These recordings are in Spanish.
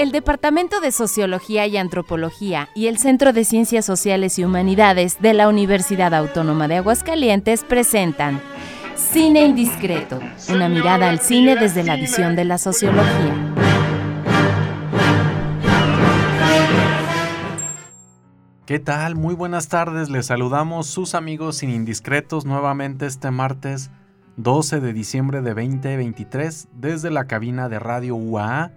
El Departamento de Sociología y Antropología y el Centro de Ciencias Sociales y Humanidades de la Universidad Autónoma de Aguascalientes presentan Cine Indiscreto, una mirada al cine desde la visión de la sociología. ¿Qué tal? Muy buenas tardes, les saludamos sus amigos sin indiscretos nuevamente este martes 12 de diciembre de 2023 desde la cabina de Radio UAA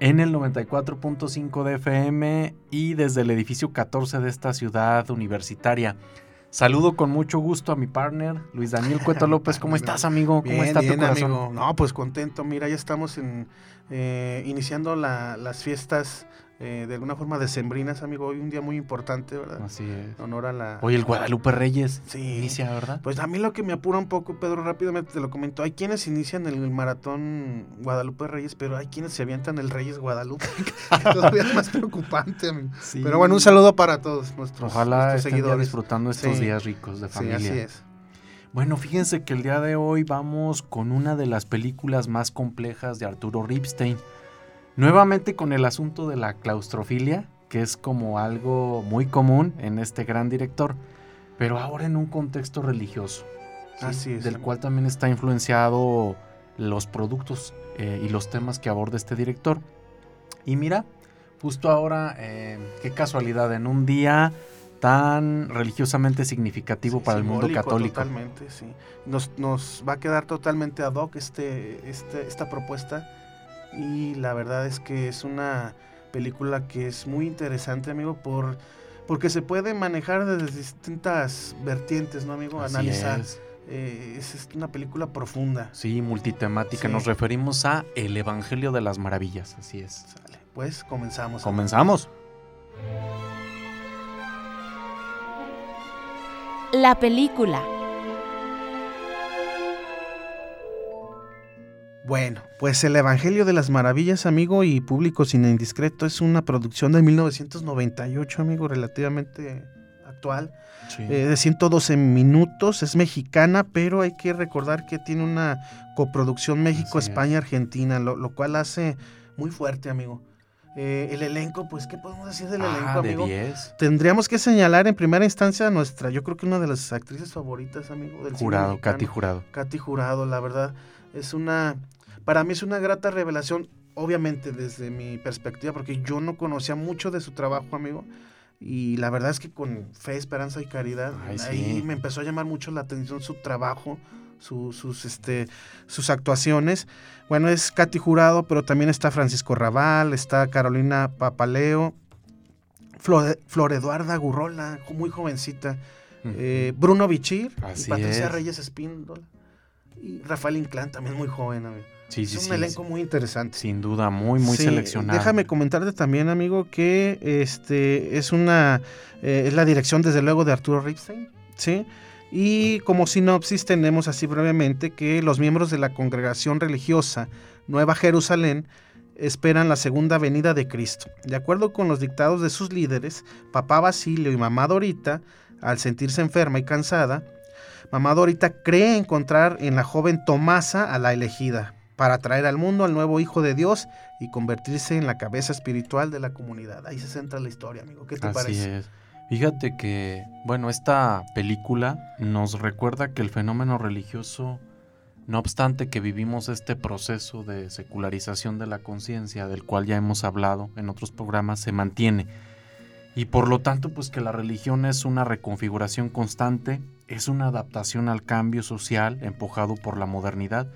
en el 94.5 de FM y desde el edificio 14 de esta ciudad universitaria. Saludo con mucho gusto a mi partner, Luis Daniel Cueto López. ¿Cómo estás, amigo? ¿Cómo está tu corazón? Amigo. No, pues contento. Mira, ya estamos en, eh, iniciando las fiestas eh, de alguna forma decembrinas, amigo. Hoy un día muy importante, ¿verdad? Así es. Honor a la... Hoy el Guadalupe Reyes sí. inicia, ¿verdad? Pues a mí lo que me apura un poco, Pedro, rápidamente te lo comento. Hay quienes inician el maratón Guadalupe Reyes, pero hay quienes se avientan el Reyes Guadalupe. todavía es más preocupante, amigo. Pero bueno, un saludo para todos nuestros, Ojalá seguidores. disfrutando estos días ricos de familia. Sí, así es. Bueno, fíjense que el día de hoy vamos con una de las películas más complejas de Arturo Ripstein. Nuevamente con el asunto de la claustrofilia, que es como algo muy común en este gran director, pero ahora en un contexto religioso. Así es. Del cual también está influenciado los productos eh, y los temas que aborda este director. Y mira, justo ahora, eh, qué casualidad, en un día tan religiosamente significativo para el mundo católico. Totalmente, sí. Nos, nos, va a quedar totalmente ad hoc este, este, esta propuesta y la verdad es que es una película que es muy interesante, amigo, por porque se puede manejar desde distintas vertientes, ¿no, amigo? Analizar. Es. Eh, es. una película profunda. Sí, multitemática. Nos referimos a El Evangelio de las Maravillas, así es. Pues comenzamos. Comenzamos. La película. Bueno, pues el Evangelio de las Maravillas, amigo, y Público sin Indiscreto es una producción de 1998, amigo, relativamente actual, eh, de 112 minutos, es mexicana, pero hay que recordar que tiene una coproducción México, España, Argentina, lo, cual hace muy fuerte, amigo. Eh, el elenco, pues, ¿qué podemos decir del ah, elenco, amigo? De Tendríamos que señalar en primera instancia a nuestra, yo creo que una de las actrices favoritas, amigo, del Jurado, Katy Jurado. Katy Jurado, la verdad, es una para mí es una grata revelación, obviamente desde mi perspectiva, porque yo no conocía mucho de su trabajo, amigo. Y la verdad es que con fe, esperanza y caridad, ahí me empezó a llamar mucho la atención su trabajo, sus, este, sus actuaciones. Bueno, es Katy Jurado, pero también está Francisco Raval, está Carolina Papaleo, Flor, Eduarda Gurrola, muy jovencita, eh, Bruno Bichir, y Patricia Reyes Espíndola, y Rafael Inclán, también muy joven, amigo es un elenco muy interesante. Sin duda, muy, muy seleccionado. Déjame comentarte también, amigo, que este es una eh, es la dirección, desde luego, de Arturo Ripstein, ¿sí? Y como sinopsis tenemos así brevemente que los miembros de la congregación religiosa Nueva Jerusalén esperan la segunda venida de Cristo. De acuerdo con los dictados de sus líderes, Papá Basilio y Mamá Dorita, al sentirse enferma y cansada, Mamá Dorita cree encontrar en la joven Tomasa a la elegida, para traer al mundo al nuevo Hijo de Dios y convertirse en la cabeza espiritual de la comunidad. Ahí se centra la historia, amigo. ¿Qué te Así parece? Es. Fíjate que, bueno, esta película nos recuerda que el fenómeno religioso, no obstante que vivimos este proceso de secularización de la conciencia, del cual ya hemos hablado en otros programas, se mantiene. Y por lo tanto, pues que la religión es una reconfiguración constante, es una adaptación al cambio social empujado por la modernidad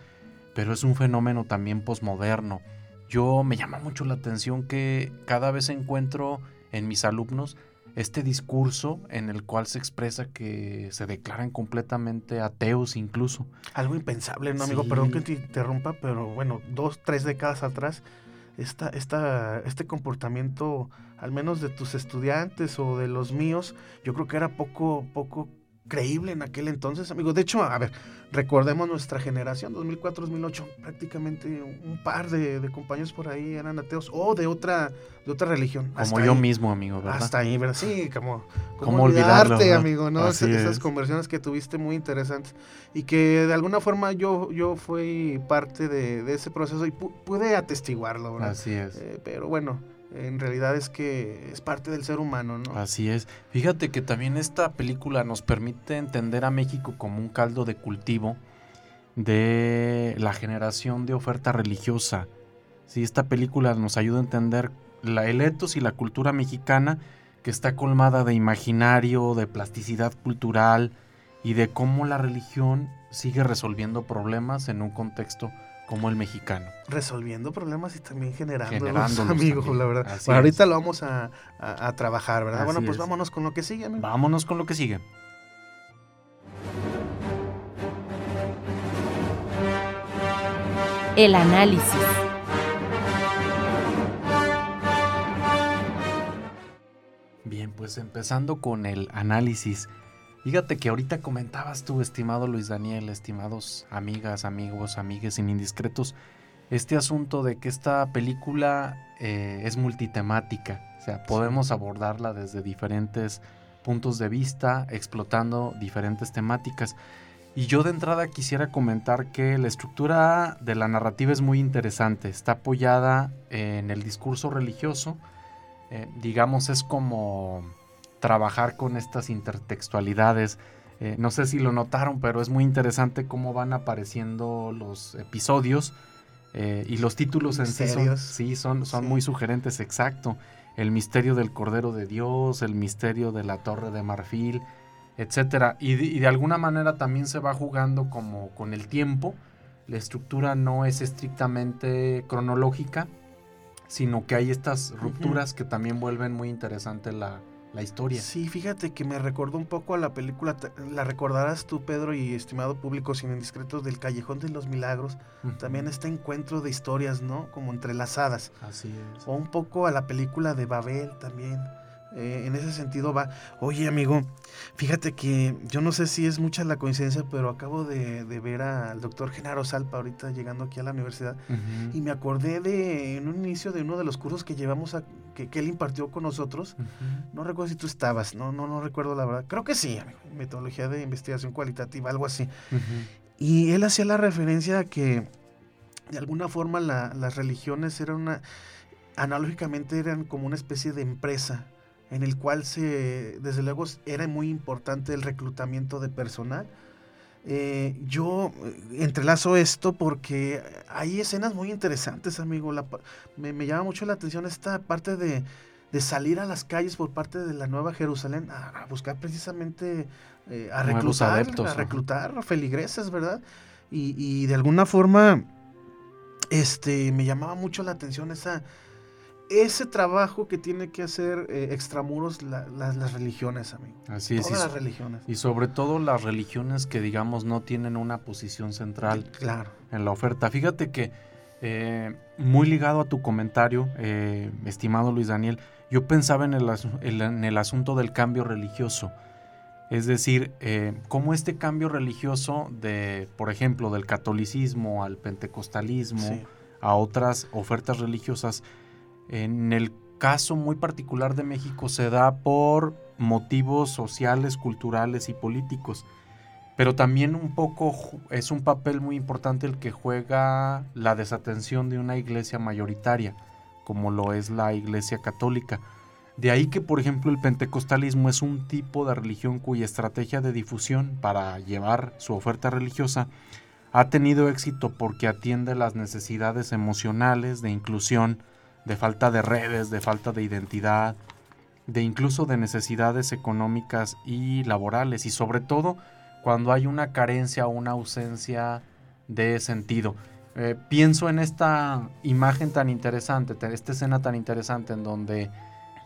pero es un fenómeno también posmoderno. Yo me llama mucho la atención que cada vez encuentro en mis alumnos este discurso en el cual se expresa que se declaran completamente ateos incluso. Algo impensable, ¿no, amigo? Perdón que te interrumpa, pero bueno, dos, tres décadas atrás, esta, esta, este comportamiento, al menos de tus estudiantes o de los míos, yo creo que era poco, poco creíble en aquel entonces, amigo. De hecho, a ver, recordemos nuestra generación, 2004-2008, prácticamente un par de, compañeros por ahí eran ateos o de otra de otra religión. Como yo mismo, amigo, ¿verdad? Hasta ahí, ¿verdad? Sí, como, como olvidarte, amigo, ¿no? Esas conversiones que tuviste muy interesantes y que de alguna forma yo, yo fui parte de, ese proceso y pude atestiguarlo, ¿verdad? Así es. Eh, pero bueno, en realidad es que es parte del ser humano, ¿no? Así es. Fíjate que también esta película nos permite entender a México como un caldo de cultivo de la generación de oferta religiosa. Sí, esta película nos ayuda a entender la, el etos y la cultura mexicana que está colmada de imaginario, de plasticidad cultural y de cómo la religión sigue resolviendo problemas en un contexto como el mexicano. Resolviendo problemas y también generando amigos, la verdad. ahorita lo vamos a, trabajar, ¿verdad? bueno, pues vámonos con lo que sigue, amigo. Vámonos con lo que sigue. El análisis. Bien, pues empezando con el análisis. Fíjate que ahorita comentabas tú, estimado Luis Daniel, estimados amigas, amigos, amigues sin indiscretos, este asunto de que esta película eh, es multitemática, o sea, podemos abordarla desde diferentes puntos de vista, explotando diferentes temáticas. Y yo de entrada quisiera comentar que la estructura de la narrativa es muy interesante, está apoyada en el discurso religioso, eh, digamos es como trabajar con estas intertextualidades. Eh, no sé si lo notaron, pero es muy interesante cómo van apareciendo los episodios eh, y los títulos en sí son, sí, son, son muy sugerentes, exacto. El misterio del Cordero de Dios, el misterio de la Torre de Marfil, etcétera. Y y de alguna manera también se va jugando como con el tiempo. La estructura no es estrictamente cronológica, sino que hay estas rupturas que también vuelven muy interesante la, la historia. Sí, fíjate que me recordó un poco a la película, la recordarás tú, Pedro, y estimado público sin indiscretos del Callejón de los Milagros. También este encuentro de historias, ¿no? Como entrelazadas. Así es. O un poco a la película de Babel también. Eh, en ese sentido va, oye amigo, fíjate que yo no sé si es mucha la coincidencia, pero acabo de, ver al doctor Genaro Salpa ahorita llegando aquí a la universidad y me acordé de en un inicio de uno de los cursos que llevamos a, que, él impartió con nosotros. No recuerdo si tú estabas, no, no, no recuerdo la verdad. Creo que sí, amigo, metodología de investigación cualitativa, algo así. Y él hacía la referencia a que de alguna forma las religiones eran una, analógicamente eran como una especie de empresa en el cual se, desde luego era muy importante el reclutamiento de personal. Eh, yo eh, entrelazo esto porque hay escenas muy interesantes, amigo. me, llama mucho la atención esta parte de, salir a las calles por parte de la Nueva Jerusalén a, buscar precisamente eh, a, reclutar, a reclutar feligreses, ¿verdad? Y, y, de alguna forma este, me llamaba mucho la atención esa, ese trabajo que tiene que hacer eh, extramuros las religiones, amigo. Así es. Todas las religiones. Y sobre todo las religiones que, digamos, no tienen una posición central claro. en la oferta. Fíjate que, eh, muy ligado a tu comentario, eh, estimado Luis Daniel, yo pensaba en el, en el, asunto del cambio religioso. Es decir, cómo este cambio religioso de, por ejemplo, del catolicismo al pentecostalismo, a otras ofertas religiosas, en el caso muy particular de México se da por motivos sociales, culturales y políticos. Pero también un poco es un papel muy importante el que juega la desatención de una iglesia mayoritaria, como lo es la iglesia católica. De ahí que, por ejemplo, el pentecostalismo es un tipo de religión cuya estrategia de difusión para llevar su oferta religiosa ha tenido éxito porque atiende las necesidades emocionales de inclusión, de falta de redes, de falta de identidad, de incluso de necesidades económicas y laborales y sobre todo cuando hay una carencia o una ausencia de sentido. Eh, pienso en esta imagen tan interesante, esta escena tan interesante en donde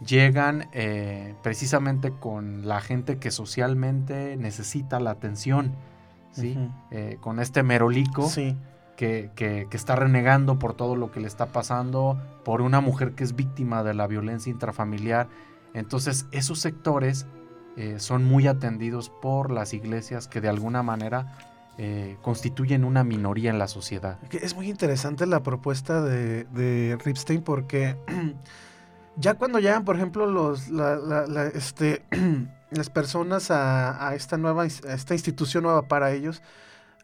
llegan eh, precisamente con la gente que socialmente necesita la atención, ¿sí? Eh, con este merolico. Sí que, está renegando por todo lo que le está pasando, por una mujer que es víctima de la violencia intrafamiliar. Entonces, esos sectores eh, son muy atendidos por las iglesias que de alguna manera eh, constituyen una minoría en la sociedad. Es muy interesante la propuesta de, Ripstein porque ya cuando llegan, por ejemplo, los, este, las personas a, esta nueva, esta institución nueva para ellos,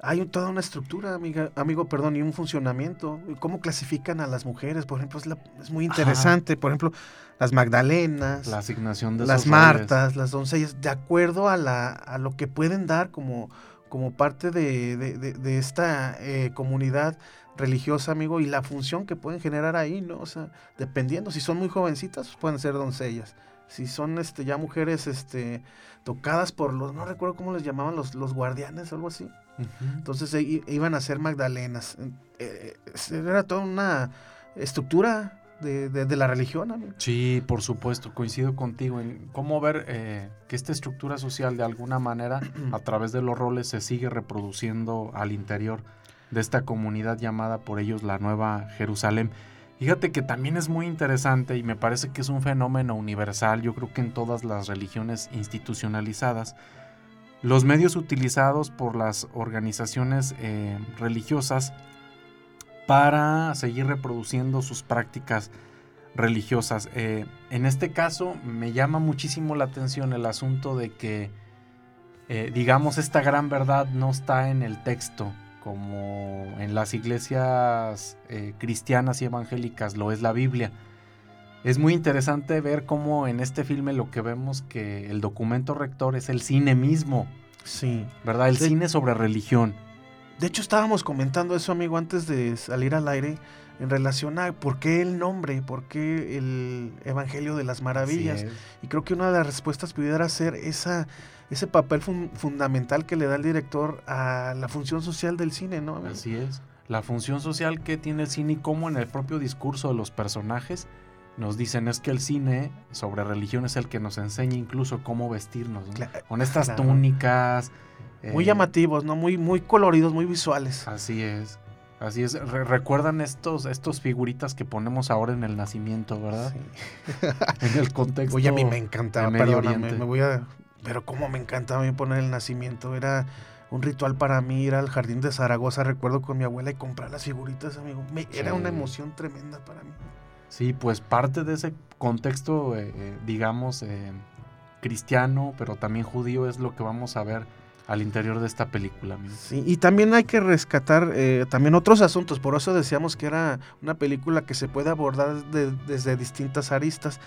hay toda una estructura, amiga, amigo, perdón, y un funcionamiento. ¿Cómo clasifican a las mujeres? Por ejemplo, es, muy interesante. Por ejemplo, las Magdalenas, la asignación de las Martas, las doncellas, de acuerdo a, la, a lo que pueden dar como, como parte de, de, esta eh, comunidad religiosa, amigo, y la función que pueden generar ahí, ¿no? O sea, dependiendo, si son muy jovencitas, pues pueden ser doncellas. Si son este, ya mujeres este, tocadas por los, no recuerdo cómo les llamaban, los, los guardianes algo así. Entonces e, iban a ser Magdalenas. Eh, era toda una estructura de, de, la religión. Amigo. Sí, por supuesto, coincido contigo en cómo ver eh, que esta estructura social de alguna manera a través de los roles se sigue reproduciendo al interior de esta comunidad llamada por ellos la Nueva Jerusalén. Fíjate que también es muy interesante y me parece que es un fenómeno universal, yo creo que en todas las religiones institucionalizadas, los medios utilizados por las organizaciones eh, religiosas para seguir reproduciendo sus prácticas religiosas. Eh, en este caso me llama muchísimo la atención el asunto de que, eh, digamos, esta gran verdad no está en el texto, como en las iglesias cristianas y evangélicas lo es la Biblia. Es muy interesante ver cómo en este filme lo que vemos que el documento rector es el cine mismo. Sí. ¿Verdad? El cine sobre religión. De hecho, estábamos comentando eso, amigo, antes de salir al aire, en relación a por qué el nombre, por qué el Evangelio de las Maravillas. Y creo que una de las respuestas pudiera ser esa ese papel fundamental que le da el director a la función social del cine, ¿no? Así es. La función social que tiene el cine y cómo en el propio discurso de los personajes nos dicen es que el cine sobre religión es el que nos enseña incluso cómo vestirnos, con estas túnicas. Muy eh, llamativos, ¿no? Muy, muy coloridos, muy visuales. Así es. Así es, recuerdan estos, estos figuritas que ponemos ahora en el nacimiento, ¿verdad? Sí. en el contexto. Oye, a mí me encantaba, perdóname, me voy a pero como me encantaba a mí poner el nacimiento, era un ritual para mí ir al jardín de Zaragoza, recuerdo con mi abuela y comprar las figuritas, amigo. Era una emoción tremenda para mí. Sí, pues parte de ese contexto, eh, eh, digamos, eh, cristiano, pero también judío, es lo que vamos a ver al interior de esta película. Sí, y también hay que rescatar también otros asuntos, por eso decíamos que era una película que se puede abordar desde distintas aristas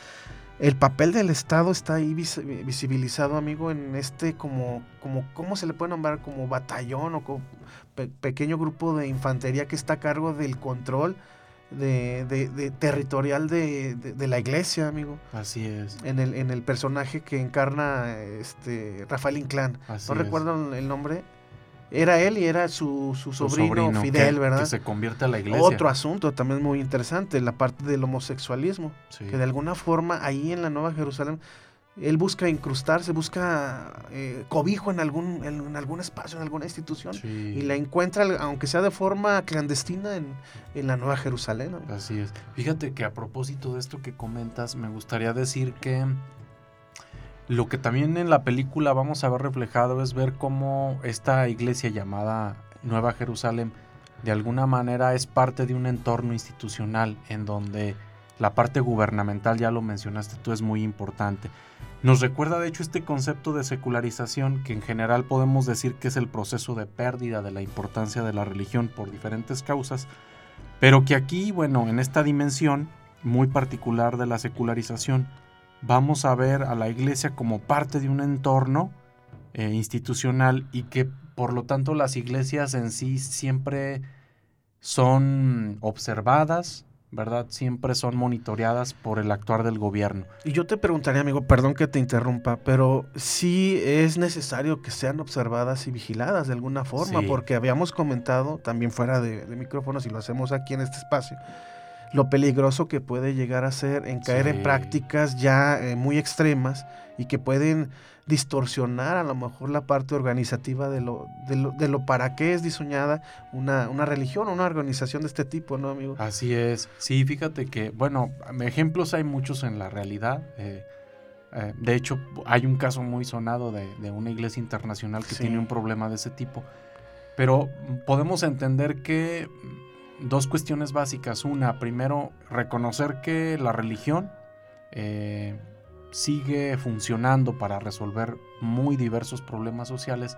el papel del Estado está ahí visibilizado, amigo, en este como, como ¿cómo se le puede nombrar? Como batallón o como pequeño grupo de infantería que está a cargo del control de, territorial de, la iglesia, amigo. Así es. En el, en el personaje que encarna este Rafael Inclán. no recuerdo el nombre era él y era su, sobrino, Fidel, ¿verdad? Que se convierte a la iglesia. Otro asunto también muy interesante, la parte del homosexualismo. Que de alguna forma ahí en la Nueva Jerusalén él busca incrustarse, busca eh, cobijo en algún, en, algún espacio, en alguna institución. Y la encuentra, aunque sea de forma clandestina, en, en la Nueva Jerusalén. Así es. Fíjate que a propósito de esto que comentas, me gustaría decir que lo que también en la película vamos a ver reflejado es ver cómo esta iglesia llamada Nueva Jerusalén de alguna manera es parte de un entorno institucional en donde la parte gubernamental, ya lo mencionaste tú, es muy importante. Nos recuerda de hecho este concepto de secularización que en general podemos decir que es el proceso de pérdida de la importancia de la religión por diferentes causas, pero que aquí, bueno, en esta dimensión muy particular de la secularización, vamos a ver a la iglesia como parte de un entorno eh, institucional y que por lo tanto las iglesias en sí siempre son observadas, ¿verdad? Siempre son monitoreadas por el actuar del gobierno. Y yo te preguntaría, amigo, perdón que te interrumpa, pero sí es necesario que sean observadas y vigiladas de alguna forma, porque habíamos comentado también fuera de, de micrófonos y lo hacemos aquí en este espacio lo peligroso que puede llegar a ser en caer en prácticas ya eh, muy extremas y que pueden distorsionar a lo mejor la parte organizativa de lo, de lo, para qué es diseñada una, una religión o una organización de este tipo, ¿no, amigo? Así es. Sí, fíjate que, bueno, ejemplos hay muchos en la realidad. Eh, Eh, de hecho, hay un caso muy sonado de, de una iglesia internacional que Sí. tiene un problema de ese tipo. Pero podemos entender que dos cuestiones básicas. Una, primero, reconocer que la religión eh, sigue funcionando para resolver muy diversos problemas sociales,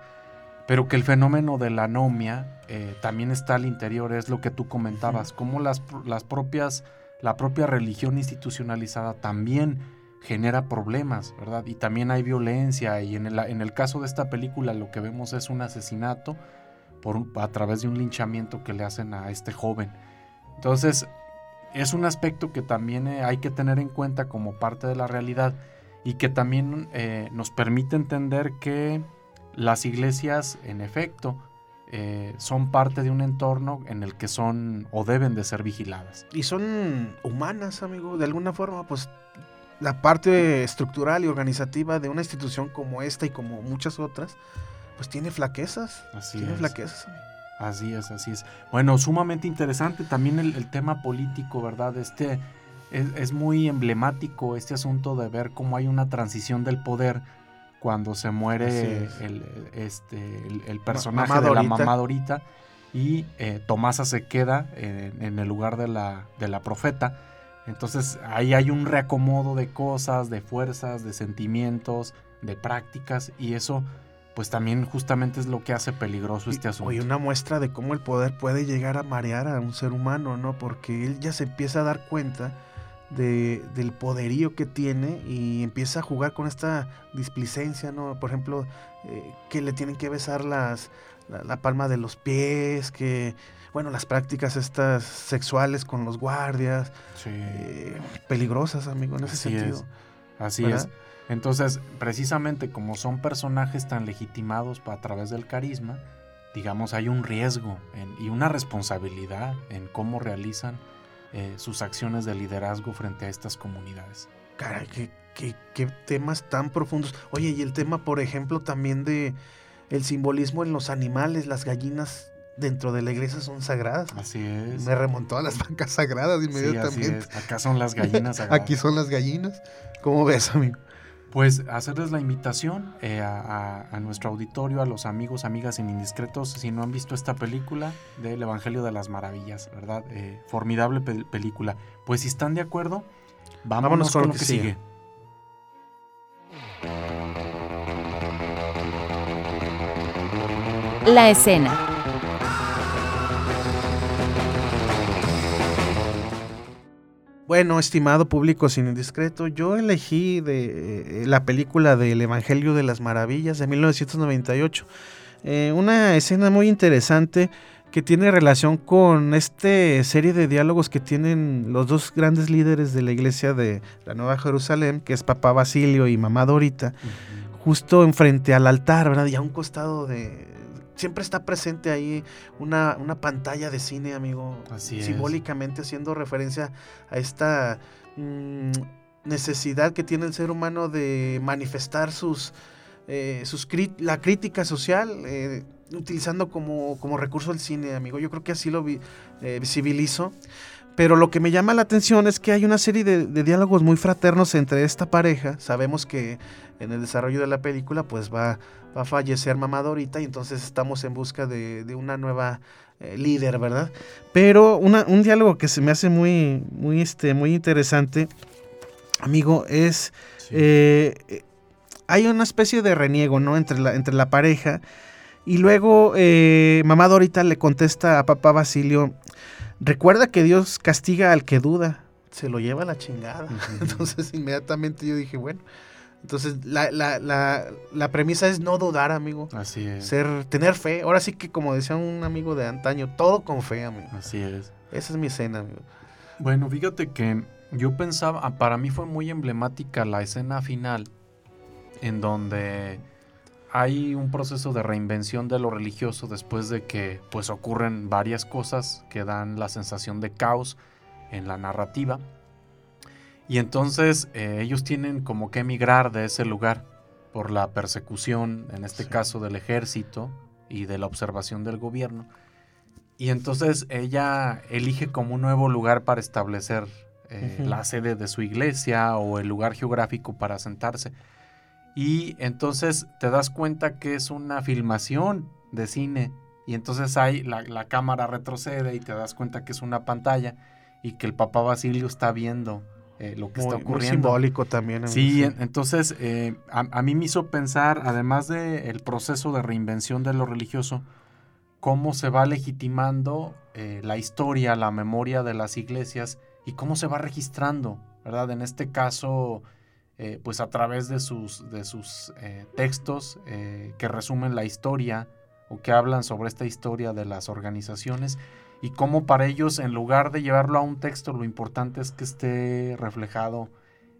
pero que el fenómeno de la anomia eh, también está al interior, es lo que tú comentabas, cómo las, las propias, la propia religión institucionalizada también genera problemas, ¿verdad? Y también hay violencia y en el, en el caso de esta película lo que vemos es un asesinato por, a través de un linchamiento que le hacen a este joven. Entonces, es un aspecto que también eh, hay que tener en cuenta como parte de la realidad y que también eh, nos permite entender que las iglesias, en efecto, eh, son parte de un entorno en el que son o deben de ser vigiladas. Y son humanas, amigo. De alguna forma, pues la parte estructural y organizativa de una institución como esta y como muchas otras, pues tiene flaquezas. Así tiene es. flaquezas. amigo. Así es, así es. Bueno, sumamente interesante también el, el tema político, ¿verdad? Este es, es muy emblemático este asunto de ver cómo hay una transición del poder cuando se muere es. el, este, el, el personaje de la Dorita. mamá Dorita y eh, Tomasa se queda en, en el lugar de la, de la profeta. Entonces ahí hay un reacomodo de cosas, de fuerzas, de sentimientos, de prácticas y eso pues también justamente es lo que hace peligroso este Y- asunto. Oye, una muestra de cómo el poder puede llegar a marear a un ser humano, ¿no? Porque él ya se empieza a dar cuenta de- del poderío que tiene y empieza a jugar con esta displicencia, ¿no? Por ejemplo, eh, que le tienen que besar las, la, la palma de los pies, que, bueno, las prácticas estas sexuales con los guardias, Sí, eh, peligrosas, amigo, en ese Así sentido. es. así ¿verdad? es. Entonces, precisamente como son personajes tan legitimados a través del carisma, digamos, hay un riesgo en- y una responsabilidad en cómo realizan eh, sus acciones de liderazgo frente a estas comunidades. Caray, qué, qué- qué temas tan profundos. Oye, y el tema, por ejemplo, también de el simbolismo en los animales, las gallinas dentro de la iglesia son sagradas. Así es. Me remontó a las vacas sagradas Sí, así inmediatamente. es. Acá son las gallinas sagradas. Aquí son las gallinas. ¿Cómo ves, amigo? Pues hacerles la invitación eh, a, a- a nuestro auditorio, a los amigos, amigas en indiscretos, si no han visto esta película del Evangelio de las Maravillas, ¿verdad? Eh, formidable pel- película. Pues si están de acuerdo, vámonos, con, lo que sigue. La escena. Bueno, estimado público sin indiscreto, yo elegí de eh, la película del Evangelio de las Maravillas de 1998. Eh, una escena muy interesante que tiene relación con esta serie de diálogos que tienen los dos grandes líderes de la iglesia de la Nueva Jerusalén, que es Papá Basilio y Mamá Dorita, justo enfrente al altar, ¿verdad? Y a un costado de... Siempre está presente ahí una, una pantalla de cine, amigo. Así es. Simbólicamente haciendo referencia a esta mm, necesidad que tiene el ser humano de manifestar sus, eh, sus la crítica social, eh, utilizando como, como recurso el cine, amigo. Yo creo que así lo vi- eh, visibilizo. Pero lo que me llama la atención es que hay una serie de, de diálogos muy fraternos entre esta pareja. Sabemos que en el desarrollo de la película pues va, va a fallecer mamá Dorita y entonces estamos en busca de, de una nueva eh, líder, ¿verdad? Pero una- un diálogo que se me hace muy, muy, este, muy interesante, amigo, es... Sí. eh, eh, hay una especie de reniego, ¿no? Entre la, entre la pareja. Y luego eh, mamá Dorita le contesta a papá Basilio, recuerda que Dios castiga al que duda, se lo lleva a la chingada. Entonces inmediatamente yo dije, bueno, entonces la, la, la, la premisa es no dudar, amigo. Así es. Ser, tener fe. Ahora sí que como decía un amigo de antaño, todo con fe, amigo. Así es. Esa es mi escena, amigo. Bueno, fíjate que yo pensaba, ah, para mí fue muy emblemática la escena final, en donde hay un proceso de reinvención de lo religioso después de que pues ocurren varias cosas que dan la sensación de caos en la narrativa. Y entonces eh, ellos tienen como que emigrar de ese lugar por la persecución, en este Sí. caso del ejército y de la observación del gobierno. Y entonces ella elige como un nuevo lugar para establecer eh, la sede de su iglesia o el lugar geográfico para sentarse. Y entonces te das cuenta que es una filmación de cine y entonces hay la, cámara retrocede y te das cuenta que es una pantalla y que el papá Basilio está viendo eh, lo que está ocurriendo. Muy simbólico también. sí, entonces eh, a, mí me hizo pensar, además del el proceso de reinvención de lo religioso, cómo se va legitimando eh, la historia, la memoria de las iglesias y cómo se va registrando, ¿verdad? En este caso, pues a través de sus, de sus textos que resumen la historia, o que hablan sobre esta historia de las organizaciones y cómo para ellos, en lugar de llevarlo a un texto, lo importante es que esté reflejado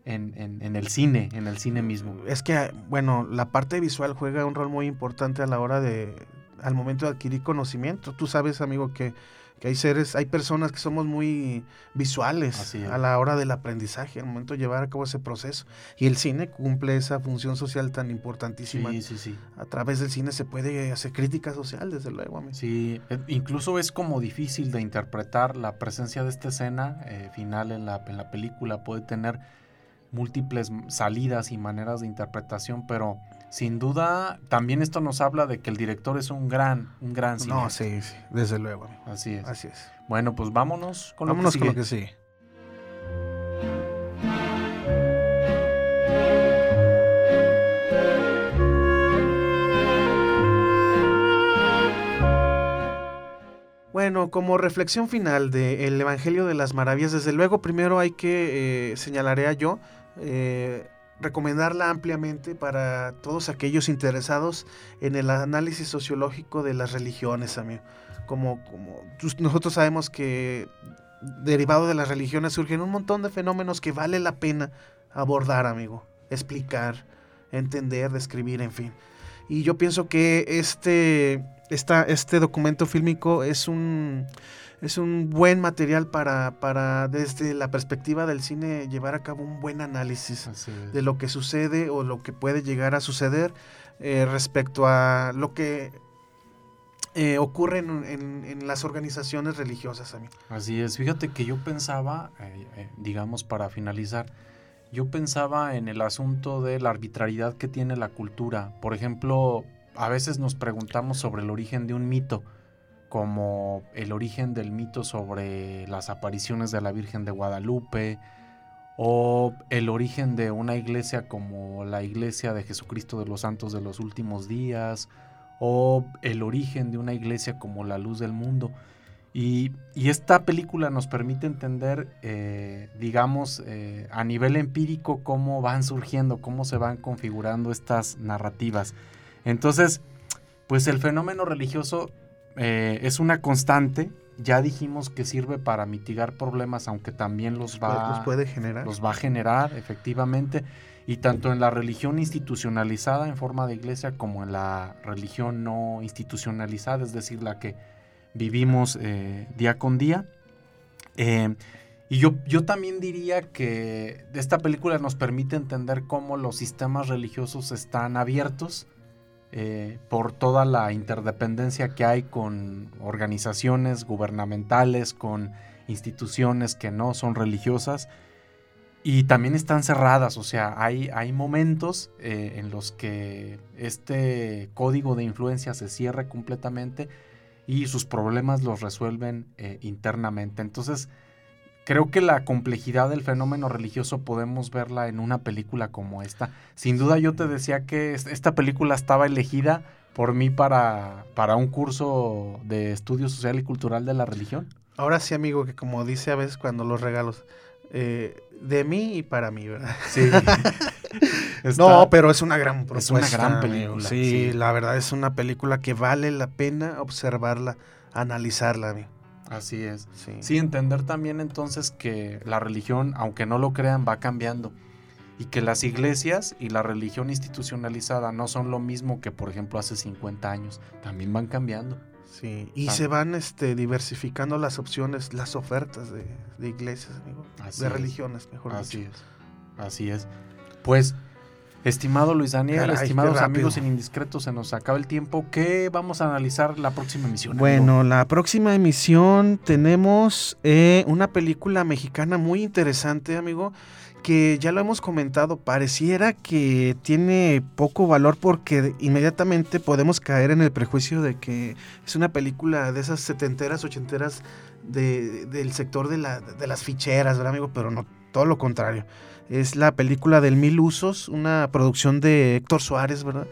en, en, el cine, en el cine mismo. Es que, bueno, la parte visual juega un rol muy importante a la hora de, al momento de adquirir conocimiento. Tú sabes, amigo, que que hay seres, hay personas que somos muy visuales a la hora del aprendizaje, al momento de llevar a cabo ese proceso. Y el cine cumple esa función social tan importantísima. Sí, sí, sí. A través del cine se puede hacer crítica social, desde luego. Amigo. Sí, e, incluso es como difícil de interpretar la presencia de esta escena eh, final en la, en la película. Puede tener múltiples salidas y maneras de interpretación, pero sin duda, también esto nos habla de que el director es un gran, un gran cineasta. No, sí, sí, desde luego. Así es. Así es. Bueno, pues vámonos con lo que sigue. con lo que sigue. Bueno, como reflexión final del Evangelio de las Maravillas, desde luego primero hay que, eh, señalaré a yo, eh, recomendarla ampliamente para todos aquellos interesados en el análisis sociológico de las religiones, amigo. Como, como nosotros sabemos que derivado de las religiones surgen un montón de fenómenos que vale la pena abordar, amigo, explicar, entender, describir, en fin. Y yo pienso que este, esta, este documento fílmico es un es un buen material para, para, desde la perspectiva del cine, llevar a cabo un buen análisis de lo que sucede o lo que puede llegar a suceder eh, respecto a lo que eh, ocurre en, las organizaciones religiosas. mí. Así es, fíjate que yo pensaba, eh, digamos para finalizar, yo pensaba en el asunto de la arbitrariedad que tiene la cultura. Por ejemplo, a veces nos preguntamos sobre el origen de un mito como el origen del mito sobre las apariciones de la Virgen de Guadalupe, o el origen de una iglesia como la iglesia de Jesucristo de los Santos de los Últimos Días, o el origen de una iglesia como la luz del mundo. Y, esta película nos permite entender, eh, digamos, eh, a nivel empírico cómo van surgiendo, cómo se van configurando estas narrativas. Entonces, pues el fenómeno religioso eh, es una constante. Ya dijimos que sirve para mitigar problemas, aunque también los va, los puede generar. Los va a generar, efectivamente. Y tanto en la religión institucionalizada en forma de iglesia como en la religión no institucionalizada, es decir, la que vivimos eh, día con día. Eh, y yo, yo también diría que esta película nos permite entender cómo los sistemas religiosos están abiertos eh, por toda la interdependencia que hay con organizaciones gubernamentales, con instituciones que no son religiosas y también están cerradas, o sea, hay, hay momentos eh, en los que este código de influencia se cierra completamente y sus problemas los resuelven eh, internamente. Entonces, creo que la complejidad del fenómeno religioso podemos verla en una película como esta. Sin duda yo te decía que esta película estaba elegida por mí para, para un curso de estudio social y cultural de la religión. Ahora sí, amigo, que como dice a veces cuando los regalos, eh, de mí y para mí, ¿verdad? Sí. no, pero es una gran propuesta. Es una gran película. Sí, la verdad es una película que vale la pena observarla, analizarla, amigo. Así es. Sí. entender también entonces que la religión, aunque no lo crean, va cambiando. Y que las iglesias y la religión institucionalizada no son lo mismo que, por ejemplo, hace 50 años. También van cambiando. Sí, y se van este, diversificando las opciones, las ofertas de, iglesias, amigo. de religiones, mejor Así es. Así es. Pues Estimado Luis Daniel, Caray, estimados amigos en Indiscretos, se nos acaba el tiempo. ¿Qué vamos a analizar la próxima emisión? Bueno, la próxima emisión tenemos eh, una película mexicana muy interesante, amigo, que ya lo hemos comentado, pareciera que tiene poco valor porque inmediatamente podemos caer en el prejuicio de que es una película de esas setenteras, ochenteras de- del sector de, la- de las ficheras, ¿verdad, amigo? Pero no, todo lo contrario. Es la película del Mil Usos, una producción de Héctor Suárez, ¿verdad?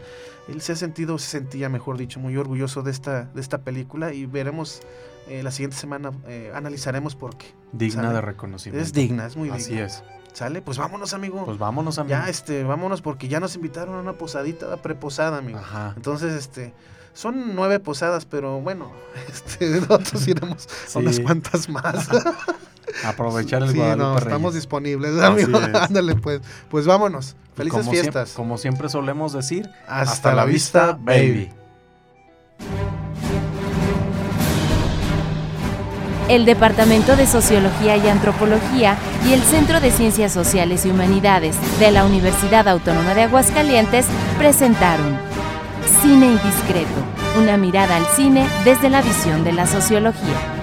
Él se ha sentido, se sentía, mejor dicho, muy orgulloso de esta, de esta película y veremos eh, la siguiente semana, eh, analizaremos por qué. Digna sale. de reconocimiento. Es digna, es muy digna. Así es. ¿Sale? Pues vámonos, amigo. Pues vámonos, amigo. ya, este, vámonos porque ya nos invitaron a una posadita preposada, amigo. Ajá. Entonces, este, son nueve posadas, pero bueno, este, nosotros iremos Sí. a unas cuantas más. Aprovechar el sí, Guadalupe no, estamos disponibles, Así amigo. es. Ándale, pues. Pues vámonos. Felices como fiestas. como siempre solemos decir, Hasta, la vista, baby. El Departamento de Sociología y Antropología y el Centro de Ciencias Sociales y Humanidades de la Universidad Autónoma de Aguascalientes presentaron Cine Indiscreto, una mirada al cine desde la visión de la sociología.